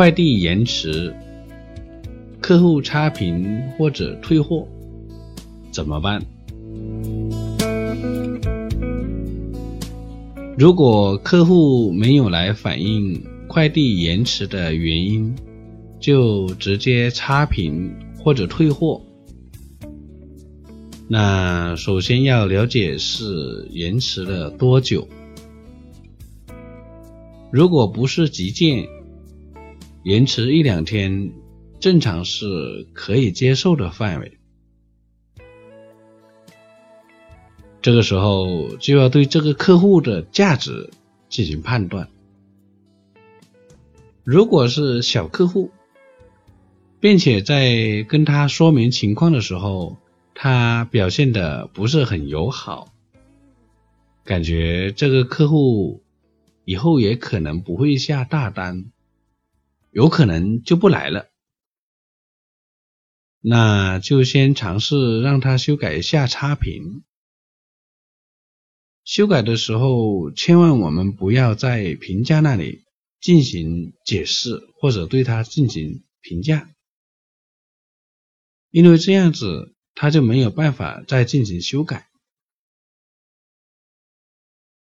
快递延迟，客户差评或者退货怎么办？如果客户没有来反映快递延迟的原因，就直接差评或者退货。那首先要了解是延迟了多久。如果不是急件，延迟一两天，正常是可以接受的范围。这个时候就要对这个客户的价值进行判断。如果是小客户，并且在跟他说明情况的时候，他表现的不是很友好，感觉这个客户以后也可能不会下大单，有可能就不来了，那就先尝试让他修改一下差评。修改的时候，千万我们不要在评价那里进行解释或者对他进行评价。因为这样子，他就没有办法再进行修改。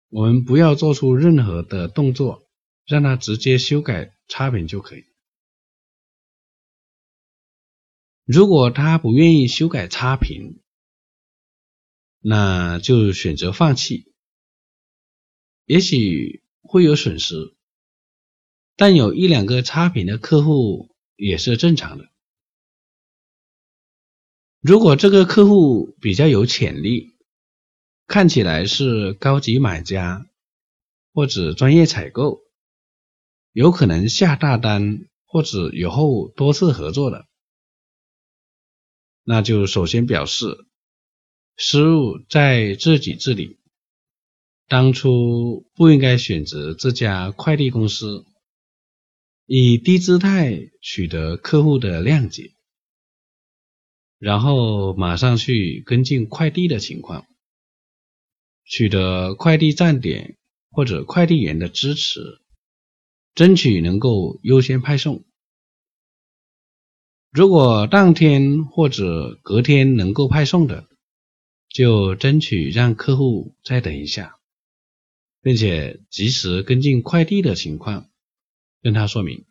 我们不要做出任何的动作，让他直接修改差评就可以。如果他不愿意修改差评，那就选择放弃。也许会有损失，但有一两个差评的客户也是正常的。如果这个客户比较有潜力，看起来是高级买家或者专业采购，有可能下大单或者以后多次合作的，那就首先表示失误在自己这里，当初不应该选择这家快递公司，以低姿态取得客户的谅解。然后马上去跟进快递的情况，取得快递站点或者快递员的支持，争取能够优先派送。如果当天或者隔天能够派送的，就争取让客户再等一下，并且及时跟进快递的情况，跟他说明。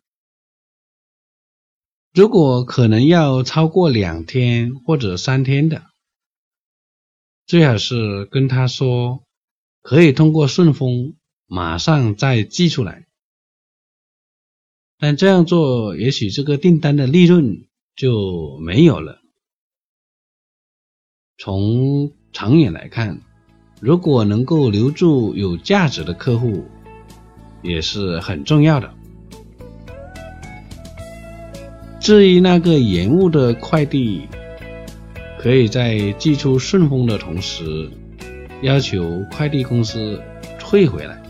如果可能要超过两天或者三天的，最好是跟他说可以通过顺丰马上再寄出来。但这样做，也许这个订单的利润就没有了。从长远来看，如果能够留住有价值的客户，也是很重要的。至于那个延误的快递，可以在寄出顺丰的同时，要求快递公司退回来。